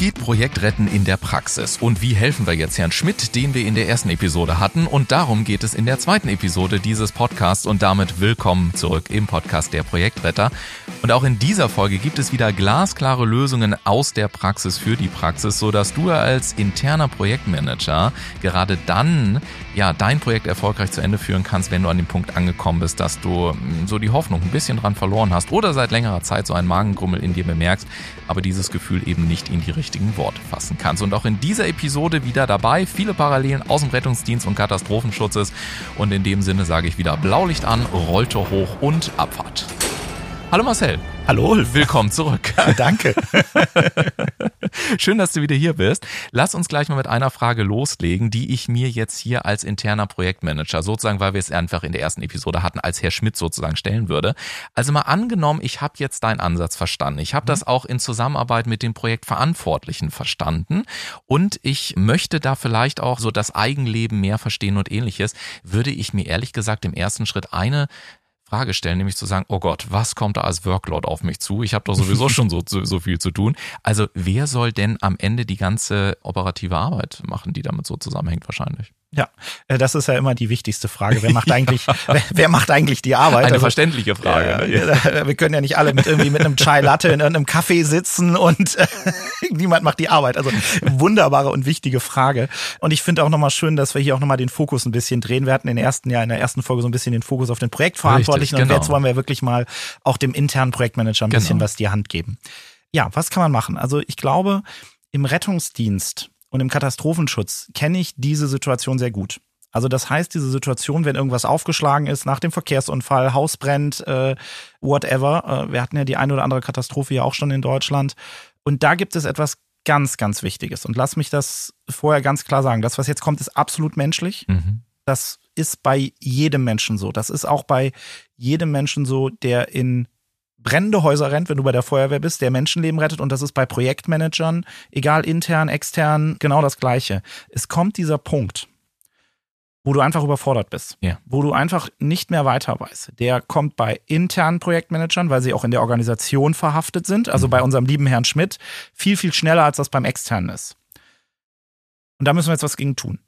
geht Projektretten in der Praxis? Und wie helfen wir jetzt Herrn Schmidt, den wir in der ersten Episode hatten? Und darum geht es in der zweiten Episode dieses Podcasts und damit willkommen zurück im Podcast der Projektretter. Und auch in dieser Folge gibt es wieder glasklare Lösungen aus der Praxis für die Praxis, so dass du als interner Projektmanager gerade dann ja dein Projekt erfolgreich zu Ende führen kannst, wenn du an dem Punkt angekommen bist, dass du hm, so die Hoffnung ein bisschen dran verloren hast oder seit längerer Zeit so einen Magengrummel in dir bemerkst, aber dieses Gefühl eben nicht in die richtigen Worte fassen kannst. Und auch in dieser Episode wieder dabei viele Parallelen aus dem Rettungsdienst und Katastrophenschutzes. Und in dem Sinne sage ich wieder Blaulicht an, Rollte hoch und Abfahrt. Hallo Marcel. Hallo. Willkommen zurück. Ja, danke. Schön, dass du wieder hier bist. Lass uns gleich mal mit einer Frage loslegen, die ich mir jetzt hier als interner Projektmanager, sozusagen, weil wir es einfach in der ersten Episode hatten, als Herr Schmidt sozusagen stellen würde. Also mal angenommen, ich habe jetzt deinen Ansatz verstanden. Ich habe mhm. das auch in Zusammenarbeit mit den Projektverantwortlichen verstanden und ich möchte da vielleicht auch so das Eigenleben mehr verstehen und ähnliches, würde ich mir ehrlich gesagt im ersten Schritt eine Frage stellen, nämlich zu sagen, oh Gott, was kommt da als Workload auf mich zu? Ich habe doch sowieso schon so, so viel zu tun. Also wer soll denn am Ende die ganze operative Arbeit machen, die damit so zusammenhängt wahrscheinlich? Ja, äh, das ist ja immer die wichtigste Frage. Wer macht eigentlich, wer, wer, macht eigentlich die Arbeit? Eine also, verständliche Frage. Äh, wir können ja nicht alle mit irgendwie mit einem Chai Latte in einem Café sitzen und äh, niemand macht die Arbeit. Also wunderbare und wichtige Frage. Und ich finde auch nochmal schön, dass wir hier auch nochmal den Fokus ein bisschen drehen. Wir hatten in der ersten Jahr in der ersten Folge so ein bisschen den Fokus auf den Projektverantwortlichen Richtig, genau. und jetzt wollen wir wirklich mal auch dem internen Projektmanager ein genau. bisschen was die Hand geben. Ja, was kann man machen? Also ich glaube, im Rettungsdienst und im Katastrophenschutz kenne ich diese Situation sehr gut. Also das heißt, diese Situation, wenn irgendwas aufgeschlagen ist, nach dem Verkehrsunfall, Haus brennt, äh, whatever. Äh, wir hatten ja die eine oder andere Katastrophe ja auch schon in Deutschland. Und da gibt es etwas ganz, ganz Wichtiges. Und lass mich das vorher ganz klar sagen. Das, was jetzt kommt, ist absolut menschlich. Mhm. Das ist bei jedem Menschen so. Das ist auch bei jedem Menschen so, der in brennende Häuser rennt, wenn du bei der Feuerwehr bist, der Menschenleben rettet. Und das ist bei Projektmanagern, egal intern, extern, genau das Gleiche. Es kommt dieser Punkt, wo du einfach überfordert bist, ja. wo du einfach nicht mehr weiter weißt. Der kommt bei internen Projektmanagern, weil sie auch in der Organisation verhaftet sind, also mhm. bei unserem lieben Herrn Schmidt, viel, viel schneller, als das beim externen ist. Und da müssen wir jetzt was gegen tun.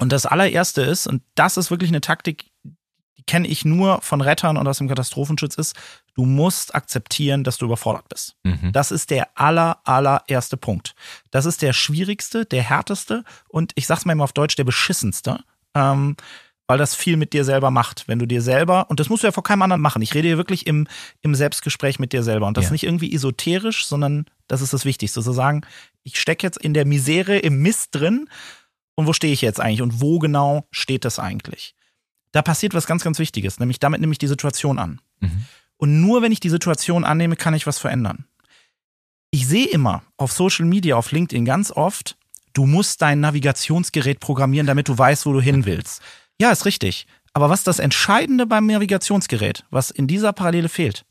Und das allererste ist, und das ist wirklich eine Taktik, die kenne ich nur von Rettern und aus dem Katastrophenschutz, ist, du musst akzeptieren, dass du überfordert bist. Mhm. Das ist der aller, allererste Punkt. Das ist der schwierigste, der härteste und ich sag's mal immer auf Deutsch, der beschissenste. Ähm, weil das viel mit dir selber macht. Wenn du dir selber, und das musst du ja vor keinem anderen machen. Ich rede hier wirklich im, im Selbstgespräch mit dir selber. Und das ja. nicht irgendwie esoterisch, sondern das ist das Wichtigste. Zu sagen, ich stecke jetzt in der Misere, im Mist drin. Und wo stehe ich jetzt eigentlich? Und wo genau steht das eigentlich? Da passiert was ganz, ganz Wichtiges. Nämlich damit nehme ich die Situation an. Mhm. Und nur wenn ich die Situation annehme, kann ich was verändern. Ich sehe immer auf Social Media, auf LinkedIn ganz oft, du musst dein Navigationsgerät programmieren, damit du weißt, wo du hin willst. Ja, ist richtig. Aber was ist das Entscheidende beim Navigationsgerät, was in dieser Parallele fehlt?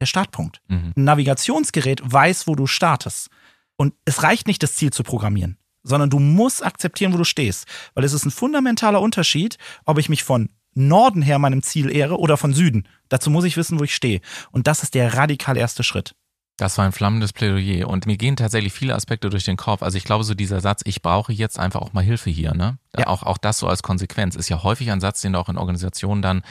Der Startpunkt. Mhm. Ein Navigationsgerät weiß, wo du startest. Und es reicht nicht, das Ziel zu programmieren, sondern du musst akzeptieren, wo du stehst. Weil es ist ein fundamentaler Unterschied, ob ich mich von Norden her meinem Ziel ehre oder von Süden. Dazu muss ich wissen, wo ich stehe. Und das ist der radikal erste Schritt. Das war ein flammendes Plädoyer und mir gehen tatsächlich viele Aspekte durch den Kopf. Also ich glaube, so dieser Satz, ich brauche jetzt einfach auch mal Hilfe hier, ne? Ja. Auch, auch das so als Konsequenz ist ja häufig ein Satz, den du auch in Organisationen dann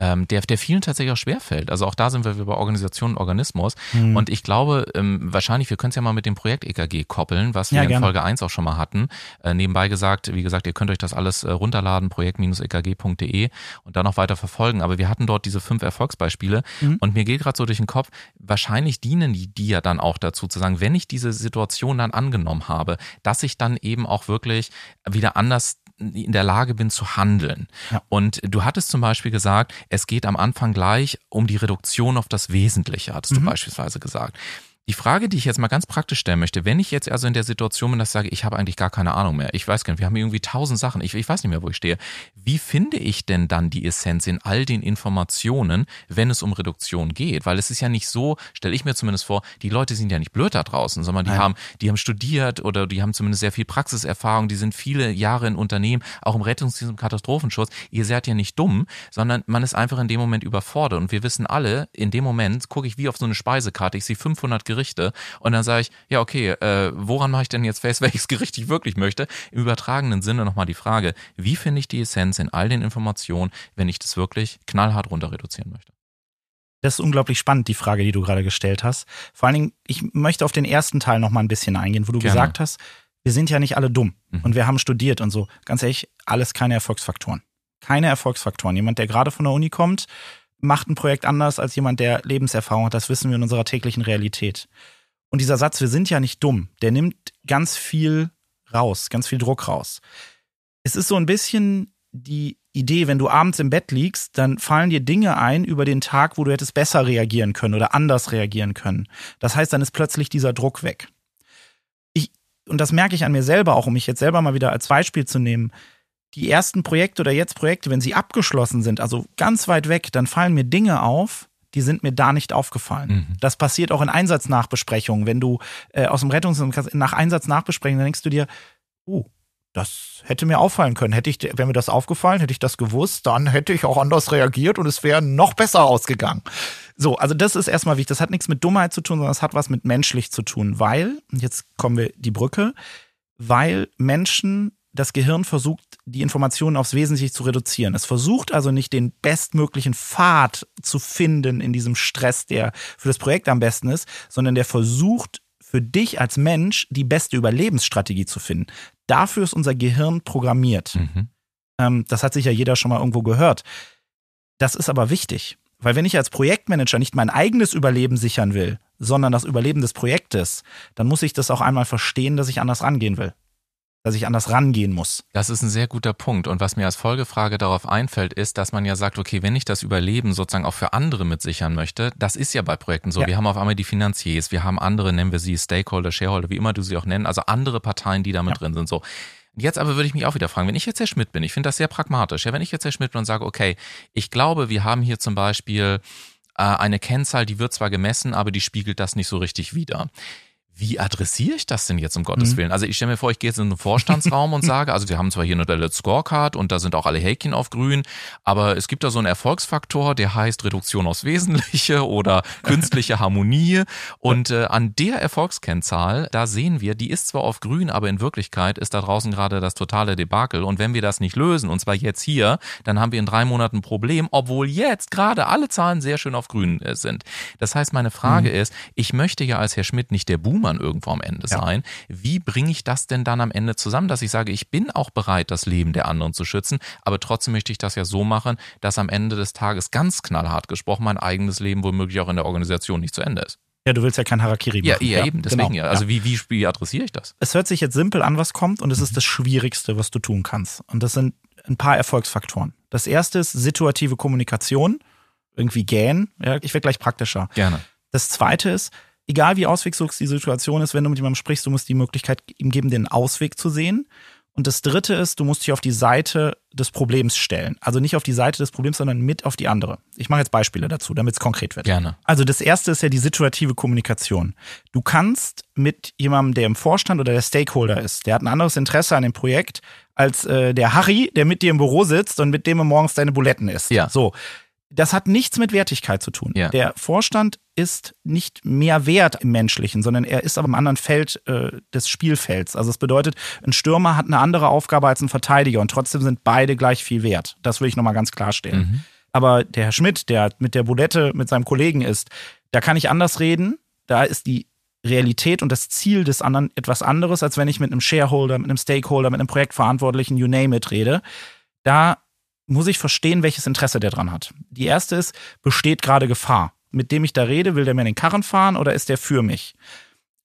ähm, der, der vielen tatsächlich auch schwerfällt. Also auch da sind wir bei Organisation und Organismus. Mhm. Und ich glaube, ähm, wahrscheinlich, wir können es ja mal mit dem Projekt EKG koppeln, was wir ja, in Folge 1 auch schon mal hatten. Äh, nebenbei gesagt, wie gesagt, ihr könnt euch das alles äh, runterladen, projekt-ekg.de und dann noch weiter verfolgen. Aber wir hatten dort diese fünf Erfolgsbeispiele mhm. und mir geht gerade so durch den Kopf, wahrscheinlich dienen die, die ja dann auch dazu zu sagen, wenn ich diese Situation dann angenommen habe, dass ich dann eben auch wirklich wieder anders in der Lage bin zu handeln. Ja. Und du hattest zum Beispiel gesagt, es geht am Anfang gleich um die Reduktion auf das Wesentliche, hattest mhm. du beispielsweise gesagt. Die Frage, die ich jetzt mal ganz praktisch stellen möchte, wenn ich jetzt also in der Situation bin, dass ich sage, ich habe eigentlich gar keine Ahnung mehr, ich weiß gar nicht, wir haben irgendwie tausend Sachen, ich, ich weiß nicht mehr, wo ich stehe. Wie finde ich denn dann die Essenz in all den Informationen, wenn es um Reduktion geht? Weil es ist ja nicht so, stelle ich mir zumindest vor, die Leute sind ja nicht blöd da draußen, sondern die Nein. haben, die haben studiert oder die haben zumindest sehr viel Praxiserfahrung, die sind viele Jahre in Unternehmen, auch im Rettungsdienst und Katastrophenschutz. Ihr seid ja nicht dumm, sondern man ist einfach in dem Moment überfordert. Und wir wissen alle, in dem Moment gucke ich wie auf so eine Speisekarte, ich sehe 500 Gerichte Gerichte. Und dann sage ich, ja, okay, äh, woran mache ich denn jetzt fest, welches Gericht ich wirklich möchte? Im übertragenen Sinne nochmal die Frage, wie finde ich die Essenz in all den Informationen, wenn ich das wirklich knallhart runter reduzieren möchte? Das ist unglaublich spannend, die Frage, die du gerade gestellt hast. Vor allen Dingen, ich möchte auf den ersten Teil noch mal ein bisschen eingehen, wo du Gerne. gesagt hast, wir sind ja nicht alle dumm mhm. und wir haben studiert und so. Ganz ehrlich, alles keine Erfolgsfaktoren. Keine Erfolgsfaktoren. Jemand, der gerade von der Uni kommt, macht ein Projekt anders als jemand, der Lebenserfahrung hat. Das wissen wir in unserer täglichen Realität. Und dieser Satz, wir sind ja nicht dumm, der nimmt ganz viel raus, ganz viel Druck raus. Es ist so ein bisschen die Idee, wenn du abends im Bett liegst, dann fallen dir Dinge ein über den Tag, wo du hättest besser reagieren können oder anders reagieren können. Das heißt, dann ist plötzlich dieser Druck weg. Ich, und das merke ich an mir selber auch, um mich jetzt selber mal wieder als Beispiel zu nehmen die ersten Projekte oder jetzt Projekte, wenn sie abgeschlossen sind, also ganz weit weg, dann fallen mir Dinge auf, die sind mir da nicht aufgefallen. Mhm. Das passiert auch in Einsatznachbesprechungen. Wenn du äh, aus dem Rettungs- nach Einsatznachbesprechungen, dann denkst du dir, oh, das hätte mir auffallen können. Hätte ich, wäre mir das aufgefallen, hätte ich das gewusst, dann hätte ich auch anders reagiert und es wäre noch besser ausgegangen. So, also das ist erstmal wichtig. Das hat nichts mit Dummheit zu tun, sondern es hat was mit menschlich zu tun, weil, jetzt kommen wir die Brücke, weil Menschen das Gehirn versucht, die Informationen aufs Wesentliche zu reduzieren. Es versucht also nicht den bestmöglichen Pfad zu finden in diesem Stress, der für das Projekt am besten ist, sondern der versucht für dich als Mensch die beste Überlebensstrategie zu finden. Dafür ist unser Gehirn programmiert. Mhm. Ähm, das hat sicher jeder schon mal irgendwo gehört. Das ist aber wichtig, weil wenn ich als Projektmanager nicht mein eigenes Überleben sichern will, sondern das Überleben des Projektes, dann muss ich das auch einmal verstehen, dass ich anders rangehen will dass ich anders rangehen muss. Das ist ein sehr guter Punkt. Und was mir als Folgefrage darauf einfällt, ist, dass man ja sagt, okay, wenn ich das Überleben sozusagen auch für andere mitsichern möchte, das ist ja bei Projekten so. Ja. Wir haben auf einmal die Finanziers, wir haben andere, nennen wir sie Stakeholder, Shareholder, wie immer du sie auch nennen, also andere Parteien, die damit ja. drin sind. So. Jetzt aber würde ich mich auch wieder fragen, wenn ich jetzt Herr Schmidt bin, ich finde das sehr pragmatisch, ja, wenn ich jetzt Herr Schmidt bin und sage, okay, ich glaube, wir haben hier zum Beispiel äh, eine Kennzahl, die wird zwar gemessen, aber die spiegelt das nicht so richtig wider wie adressiere ich das denn jetzt um Gottes mhm. Willen? Also ich stelle mir vor, ich gehe jetzt in einen Vorstandsraum und sage, also wir haben zwar hier eine Delle Scorecard und da sind auch alle Häkchen auf grün, aber es gibt da so einen Erfolgsfaktor, der heißt Reduktion aufs Wesentliche oder künstliche Harmonie und äh, an der Erfolgskennzahl, da sehen wir, die ist zwar auf grün, aber in Wirklichkeit ist da draußen gerade das totale Debakel und wenn wir das nicht lösen und zwar jetzt hier, dann haben wir in drei Monaten ein Problem, obwohl jetzt gerade alle Zahlen sehr schön auf grün äh, sind. Das heißt, meine Frage mhm. ist, ich möchte ja als Herr Schmidt nicht der Boom Nummern irgendwo am Ende ja. sein. Wie bringe ich das denn dann am Ende zusammen, dass ich sage, ich bin auch bereit, das Leben der anderen zu schützen, aber trotzdem möchte ich das ja so machen, dass am Ende des Tages ganz knallhart gesprochen mein eigenes Leben womöglich auch in der Organisation nicht zu Ende ist. Ja, du willst ja kein Harakiri machen. Ja, ja eben, deswegen genau. ja. Also wie, wie, wie adressiere ich das? Es hört sich jetzt simpel an, was kommt und es ist das Schwierigste, was du tun kannst. Und das sind ein paar Erfolgsfaktoren. Das erste ist situative Kommunikation, irgendwie gähn. Ja, ich werde gleich praktischer. Gerne. Das zweite ist, egal wie auswegslos die Situation ist, wenn du mit jemandem sprichst, du musst die Möglichkeit ihm geben, den Ausweg zu sehen. Und das dritte ist, du musst dich auf die Seite des Problems stellen. Also nicht auf die Seite des Problems, sondern mit auf die andere. Ich mache jetzt Beispiele dazu, damit es konkret wird. Gerne. Also das erste ist ja die situative Kommunikation. Du kannst mit jemandem, der im Vorstand oder der Stakeholder ist, der hat ein anderes Interesse an dem Projekt, als äh, der Harry, der mit dir im Büro sitzt und mit dem er morgens deine Buletten isst. Ja. So. Das hat nichts mit Wertigkeit zu tun. Ja. Der Vorstand ist nicht mehr wert im Menschlichen, sondern er ist aber im anderen Feld äh, des Spielfelds. Also es bedeutet, ein Stürmer hat eine andere Aufgabe als ein Verteidiger und trotzdem sind beide gleich viel wert. Das will ich nochmal ganz klarstellen. Mhm. Aber der Herr Schmidt, der mit der Bulette mit seinem Kollegen ist, da kann ich anders reden. Da ist die Realität und das Ziel des anderen etwas anderes, als wenn ich mit einem Shareholder, mit einem Stakeholder, mit einem Projektverantwortlichen, you name it, rede. Da muss ich verstehen, welches Interesse der dran hat. Die erste ist, besteht gerade Gefahr? Mit dem ich da rede, will der mir den Karren fahren oder ist der für mich?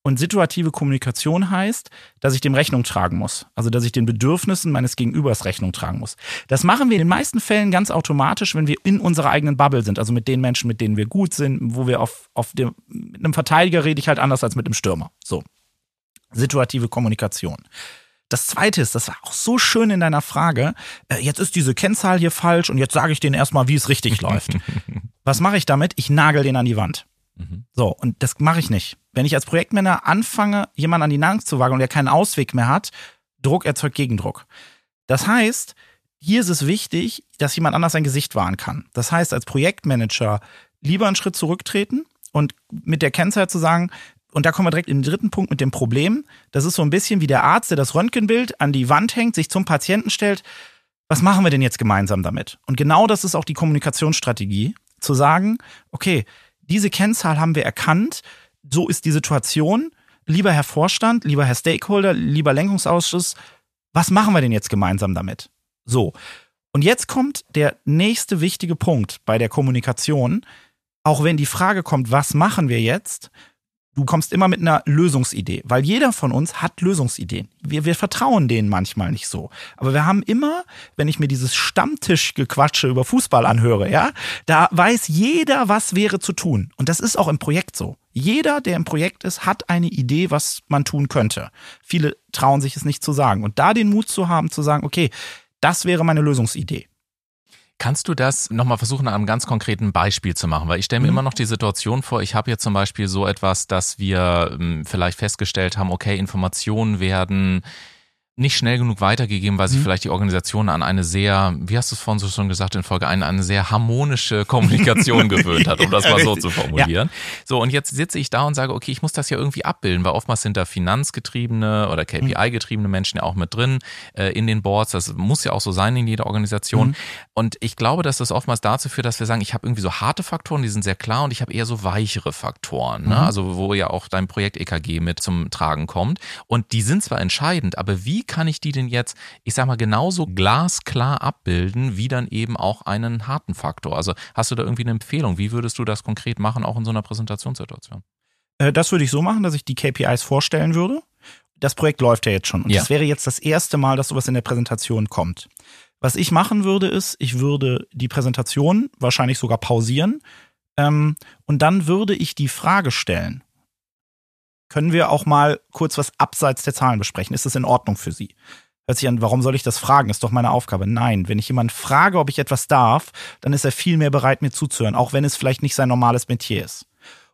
Und situative Kommunikation heißt, dass ich dem Rechnung tragen muss. Also, dass ich den Bedürfnissen meines Gegenübers Rechnung tragen muss. Das machen wir in den meisten Fällen ganz automatisch, wenn wir in unserer eigenen Bubble sind. Also mit den Menschen, mit denen wir gut sind, wo wir auf, auf dem, mit einem Verteidiger rede ich halt anders als mit einem Stürmer. So. Situative Kommunikation. Das zweite ist, das war auch so schön in deiner Frage, äh, jetzt ist diese Kennzahl hier falsch und jetzt sage ich denen erstmal, wie es richtig läuft. Was mache ich damit? Ich nagel den an die Wand. Mhm. So, und das mache ich nicht. Wenn ich als Projektmanager anfange, jemanden an die Nase zu wagen und der keinen Ausweg mehr hat, Druck erzeugt Gegendruck. Das heißt, hier ist es wichtig, dass jemand anders sein Gesicht wahren kann. Das heißt, als Projektmanager lieber einen Schritt zurücktreten und mit der Kennzahl zu sagen, und da kommen wir direkt in den dritten Punkt mit dem Problem. Das ist so ein bisschen wie der Arzt, der das Röntgenbild an die Wand hängt, sich zum Patienten stellt. Was machen wir denn jetzt gemeinsam damit? Und genau das ist auch die Kommunikationsstrategie, zu sagen, okay, diese Kennzahl haben wir erkannt, so ist die Situation. Lieber Herr Vorstand, lieber Herr Stakeholder, lieber Lenkungsausschuss, was machen wir denn jetzt gemeinsam damit? So. Und jetzt kommt der nächste wichtige Punkt bei der Kommunikation. Auch wenn die Frage kommt, was machen wir jetzt, Du kommst immer mit einer Lösungsidee, weil jeder von uns hat Lösungsideen. Wir, wir vertrauen denen manchmal nicht so. Aber wir haben immer, wenn ich mir dieses Stammtischgequatsche über Fußball anhöre, ja, da weiß jeder, was wäre zu tun. Und das ist auch im Projekt so. Jeder, der im Projekt ist, hat eine Idee, was man tun könnte. Viele trauen sich es nicht zu sagen. Und da den Mut zu haben, zu sagen, okay, das wäre meine Lösungsidee. Kannst du das nochmal versuchen, an einem ganz konkreten Beispiel zu machen? Weil ich stelle mir mhm. immer noch die Situation vor, ich habe jetzt zum Beispiel so etwas, dass wir ähm, vielleicht festgestellt haben, okay, Informationen werden nicht schnell genug weitergegeben, weil sich mhm. vielleicht die Organisation an eine sehr, wie hast du es vorhin so schon gesagt in Folge 1, eine sehr harmonische Kommunikation gewöhnt hat, um das mal so zu formulieren. Ja. So, und jetzt sitze ich da und sage, okay, ich muss das ja irgendwie abbilden, weil oftmals sind da finanzgetriebene oder KPI-getriebene Menschen ja auch mit drin äh, in den Boards. Das muss ja auch so sein in jeder Organisation. Mhm. Und ich glaube, dass das oftmals dazu führt, dass wir sagen, ich habe irgendwie so harte Faktoren, die sind sehr klar und ich habe eher so weichere Faktoren. Ne? Mhm. Also wo ja auch dein Projekt EKG mit zum Tragen kommt. Und die sind zwar entscheidend, aber wie kann ich die denn jetzt, ich sag mal, genauso glasklar abbilden, wie dann eben auch einen harten Faktor? Also hast du da irgendwie eine Empfehlung? Wie würdest du das konkret machen, auch in so einer Präsentationssituation? Äh, das würde ich so machen, dass ich die KPIs vorstellen würde. Das Projekt läuft ja jetzt schon. Und ja. das wäre jetzt das erste Mal, dass sowas in der Präsentation kommt. Was ich machen würde, ist, ich würde die Präsentation wahrscheinlich sogar pausieren ähm, und dann würde ich die Frage stellen können wir auch mal kurz was abseits der Zahlen besprechen? Ist das in Ordnung für Sie? Hört sich an, warum soll ich das fragen? Ist doch meine Aufgabe. Nein, wenn ich jemanden frage, ob ich etwas darf, dann ist er viel mehr bereit, mir zuzuhören, auch wenn es vielleicht nicht sein normales Metier ist.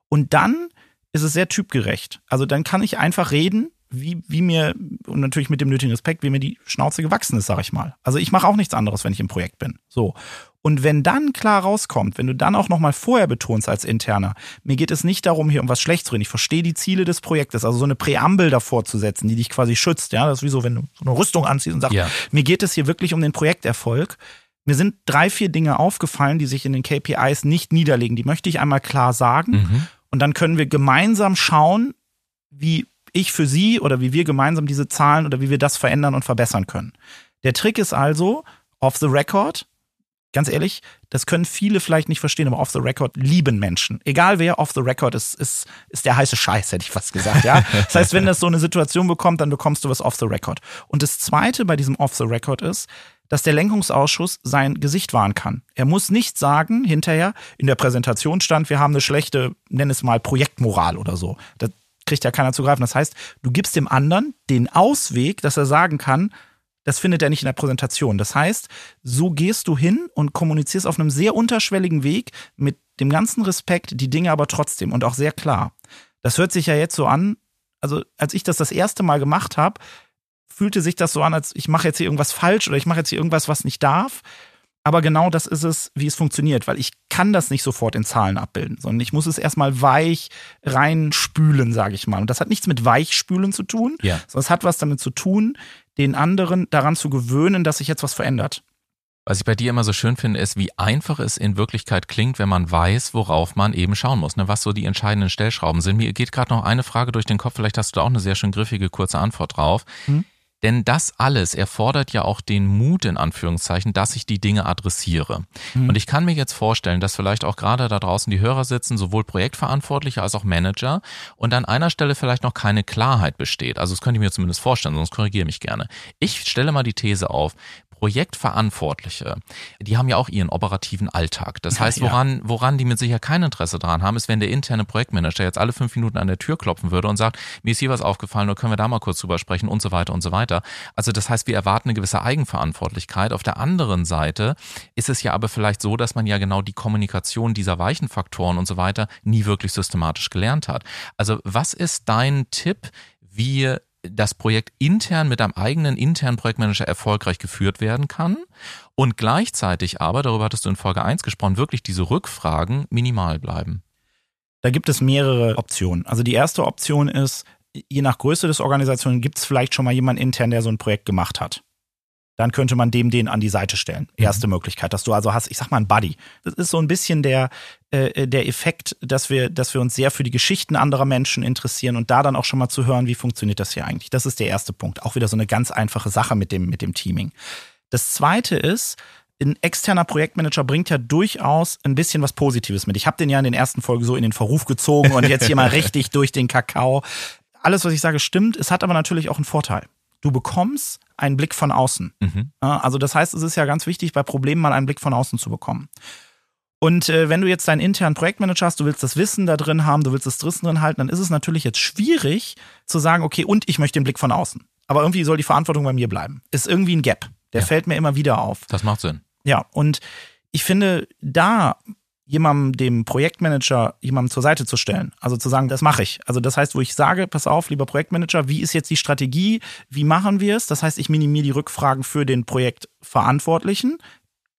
Und dann ist es sehr typgerecht. Also dann kann ich einfach reden, wie, wie mir, und natürlich mit dem nötigen Respekt, wie mir die Schnauze gewachsen ist, sag ich mal. Also ich mache auch nichts anderes, wenn ich im Projekt bin. So. Und wenn dann klar rauskommt, wenn du dann auch nochmal vorher betonst als Interner, mir geht es nicht darum, hier um was schlecht zu reden. Ich verstehe die Ziele des Projektes, also so eine Präambel davor zu setzen, die dich quasi schützt. Ja, das ist wie so, wenn du so eine Rüstung anziehst und sagst, ja. mir geht es hier wirklich um den Projekterfolg. Mir sind drei, vier Dinge aufgefallen, die sich in den KPIs nicht niederlegen. Die möchte ich einmal klar sagen. Mhm. Und dann können wir gemeinsam schauen, wie ich für Sie oder wie wir gemeinsam diese Zahlen oder wie wir das verändern und verbessern können. Der Trick ist also, off the record, ganz ehrlich, das können viele vielleicht nicht verstehen, aber off the record lieben Menschen. Egal wer off the record ist, ist, ist der heiße Scheiß, hätte ich fast gesagt, ja. Das heißt, wenn das so eine Situation bekommt, dann bekommst du was off the record. Und das zweite bei diesem off the record ist, dass der Lenkungsausschuss sein Gesicht wahren kann. Er muss nicht sagen, hinterher, in der Präsentation stand, wir haben eine schlechte, nenn es mal Projektmoral oder so. Das kriegt ja keiner zu greifen. Das heißt, du gibst dem anderen den Ausweg, dass er sagen kann, das findet er nicht in der Präsentation. Das heißt, so gehst du hin und kommunizierst auf einem sehr unterschwelligen Weg mit dem ganzen Respekt die Dinge aber trotzdem und auch sehr klar. Das hört sich ja jetzt so an, also als ich das das erste Mal gemacht habe, fühlte sich das so an, als ich mache jetzt hier irgendwas falsch oder ich mache jetzt hier irgendwas, was nicht darf. Aber genau das ist es, wie es funktioniert, weil ich kann das nicht sofort in Zahlen abbilden, sondern ich muss es erstmal weich reinspülen, sage ich mal. Und das hat nichts mit Weichspülen zu tun, ja. sondern es hat was damit zu tun, den anderen daran zu gewöhnen, dass sich jetzt was verändert. Was ich bei dir immer so schön finde, ist, wie einfach es in Wirklichkeit klingt, wenn man weiß, worauf man eben schauen muss, ne? was so die entscheidenden Stellschrauben sind. Mir geht gerade noch eine Frage durch den Kopf, vielleicht hast du da auch eine sehr schön griffige, kurze Antwort drauf. Hm? Denn das alles erfordert ja auch den Mut, in Anführungszeichen, dass ich die Dinge adressiere. Mhm. Und ich kann mir jetzt vorstellen, dass vielleicht auch gerade da draußen die Hörer sitzen, sowohl Projektverantwortliche als auch Manager, und an einer Stelle vielleicht noch keine Klarheit besteht. Also das könnte ich mir zumindest vorstellen, sonst korrigiere mich gerne. Ich stelle mal die These auf, Projektverantwortliche, die haben ja auch ihren operativen Alltag. Das heißt, woran, woran die mit sicher kein Interesse daran haben, ist, wenn der interne Projektmanager jetzt alle fünf Minuten an der Tür klopfen würde und sagt, mir ist hier was aufgefallen, oder können wir da mal kurz drüber sprechen und so weiter und so weiter. Also das heißt, wir erwarten eine gewisse Eigenverantwortlichkeit. Auf der anderen Seite ist es ja aber vielleicht so, dass man ja genau die Kommunikation dieser weichen Faktoren und so weiter nie wirklich systematisch gelernt hat. Also was ist dein Tipp, wie das Projekt intern mit einem eigenen internen Projektmanager erfolgreich geführt werden kann und gleichzeitig aber, darüber hattest du in Folge 1 gesprochen, wirklich diese Rückfragen minimal bleiben. Da gibt es mehrere Optionen. Also die erste Option ist, je nach Größe des Organisations gibt es vielleicht schon mal jemanden intern, der so ein Projekt gemacht hat dann könnte man dem den an die Seite stellen. Mhm. Erste mhm. Möglichkeit, dass du also hast, ich sag mal, ein Buddy. Das ist so ein bisschen der, äh, der Effekt, dass wir, dass wir uns sehr für die Geschichten anderer Menschen interessieren und da dann auch schon mal zu hören, wie funktioniert das hier eigentlich. Das ist der erste Punkt. Auch wieder so eine ganz einfache Sache mit dem, mit dem Teaming. Das zweite ist, ein externer Projektmanager bringt ja durchaus ein bisschen was Positives mit. Ich habe den ja in den ersten Folgen so in den Verruf gezogen und jetzt hier mal richtig durch den Kakao. Alles, was ich sage, stimmt. Es hat aber natürlich auch einen Vorteil du bekommst einen Blick von außen. Mhm. Also das heißt, es ist ja ganz wichtig, bei Problemen mal einen Blick von außen zu bekommen. Und äh, wenn du jetzt deinen internen Projektmanager hast, du willst das Wissen da drin haben, du willst das Wissen drin halten, dann ist es natürlich jetzt schwierig zu sagen, okay, und ich möchte den Blick von außen. Aber irgendwie soll die Verantwortung bei mir bleiben. Ist irgendwie ein Gap. Der ja. fällt mir immer wieder auf. Das macht Sinn. Ja, und ich finde, da jemandem, dem Projektmanager, jemandem zur Seite zu stellen. Also zu sagen, das mache ich. Also das heißt, wo ich sage, pass auf, lieber Projektmanager, wie ist jetzt die Strategie? Wie machen wir es? Das heißt, ich minimiere die Rückfragen für den Projektverantwortlichen.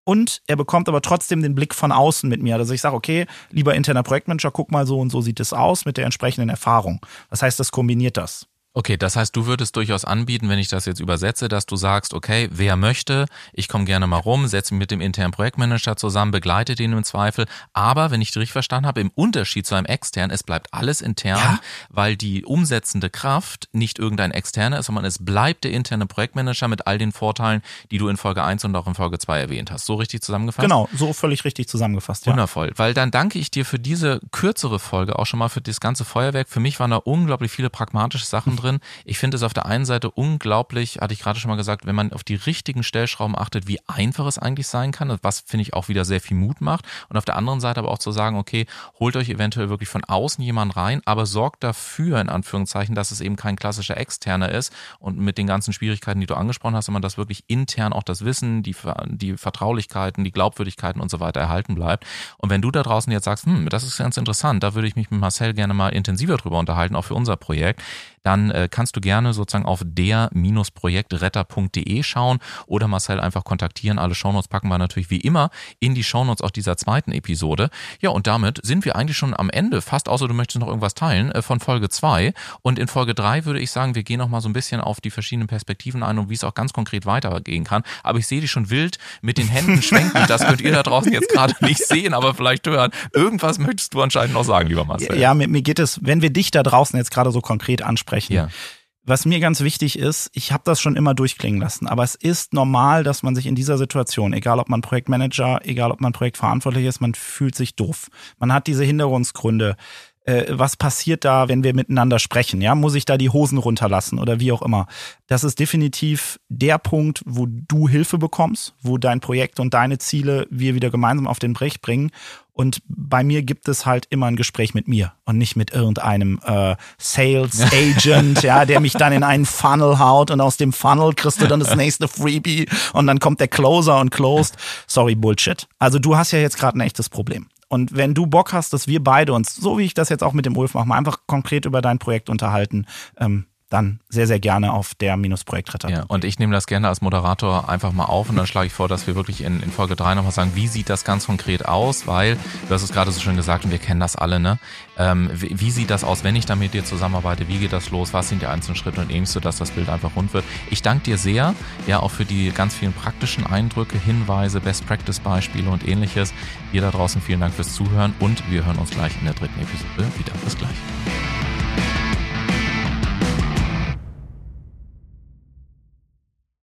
Und er bekommt aber trotzdem den Blick von außen mit mir. Also ich sage, okay, lieber interner Projektmanager, guck mal so und so sieht es aus mit der entsprechenden Erfahrung. Das heißt, das kombiniert das. Okay, das heißt, du würdest durchaus anbieten, wenn ich das jetzt übersetze, dass du sagst, okay, wer möchte, ich komme gerne mal rum, setze mich mit dem internen Projektmanager zusammen, begleite den im Zweifel. Aber, wenn ich dich richtig verstanden habe, im Unterschied zu einem externen, es bleibt alles intern, ja? weil die umsetzende Kraft nicht irgendein externer ist, sondern es bleibt der interne Projektmanager mit all den Vorteilen, die du in Folge 1 und auch in Folge 2 erwähnt hast. So richtig zusammengefasst? Genau, so völlig richtig zusammengefasst, ja. Wundervoll, weil dann danke ich dir für diese kürzere Folge auch schon mal für das ganze Feuerwerk. Für mich waren da unglaublich viele pragmatische Sachen drin drin. Ich finde es auf der einen Seite unglaublich, hatte ich gerade schon mal gesagt, wenn man auf die richtigen Stellschrauben achtet, wie einfach es eigentlich sein kann, was finde ich auch wieder sehr viel Mut macht. Und auf der anderen Seite aber auch zu sagen, okay, holt euch eventuell wirklich von außen jemand rein, aber sorgt dafür, in Anführungszeichen, dass es eben kein klassischer Externer ist und mit den ganzen Schwierigkeiten, die du angesprochen hast, sondern dass wirklich intern auch das Wissen, die, die Vertraulichkeiten, die Glaubwürdigkeiten und so weiter erhalten bleibt. Und wenn du da draußen jetzt sagst, hm, das ist ganz interessant, da würde ich mich mit Marcel gerne mal intensiver drüber unterhalten, auch für unser Projekt, dann äh, kannst du gerne sozusagen auf der-projektretter.de schauen oder Marcel einfach kontaktieren. Alle Shownotes packen wir natürlich wie immer in die Shownotes auch dieser zweiten Episode. Ja, und damit sind wir eigentlich schon am Ende, fast außer du möchtest noch irgendwas teilen, äh, von Folge 2. Und in Folge 3 würde ich sagen, wir gehen noch mal so ein bisschen auf die verschiedenen Perspektiven ein und wie es auch ganz konkret weitergehen kann. Aber ich sehe dich schon wild mit den Händen schwenken. Das könnt ihr da draußen jetzt gerade nicht sehen, aber vielleicht hören. Irgendwas möchtest du anscheinend noch sagen, lieber Marcel. Ja, mir, mir geht es, wenn wir dich da draußen jetzt gerade so konkret ansprechen, sprechen. Ja. Was mir ganz wichtig ist, ich habe das schon immer durchklingen lassen, aber es ist normal, dass man sich in dieser Situation, egal ob man Projektmanager, egal ob man Projektverantwortlich ist, man fühlt sich doof. Man hat diese Hinderungsgründe. Äh, was passiert da, wenn wir miteinander sprechen? Ja, muss ich da die Hosen runterlassen oder wie auch immer? Das ist definitiv der Punkt, wo du Hilfe bekommst, wo dein Projekt und deine Ziele wir wieder gemeinsam auf den Brech bringen. Und bei mir gibt es halt immer ein Gespräch mit mir und nicht mit irgendeinem äh, Sales Agent, ja, der mich dann in einen Funnel haut und aus dem Funnel kriegst du dann das nächste Freebie und dann kommt der Closer und closed. Sorry, Bullshit. Also du hast ja jetzt gerade ein echtes Problem. Und wenn du Bock hast, dass wir beide uns, so wie ich das jetzt auch mit dem Ulf mache, mal einfach konkret über dein Projekt unterhalten, ähm, dann sehr, sehr gerne auf der Minusprojektretter. Ja, und ich nehme das gerne als Moderator einfach mal auf und dann schlage ich vor, dass wir wirklich in, in Folge 3 nochmal sagen, wie sieht das ganz konkret aus, weil, du hast es gerade so schön gesagt und wir kennen das alle, ne? Ähm, wie, wie, sieht das aus, wenn ich da mit dir zusammenarbeite? Wie geht das los? Was sind die einzelnen Schritte und ähnliches, sodass das Bild einfach rund wird? Ich danke dir sehr, ja, auch für die ganz vielen praktischen Eindrücke, Hinweise, Best-Practice-Beispiele und ähnliches. Ihr da draußen vielen Dank fürs Zuhören und wir hören uns gleich in der dritten Episode wieder. Bis gleich.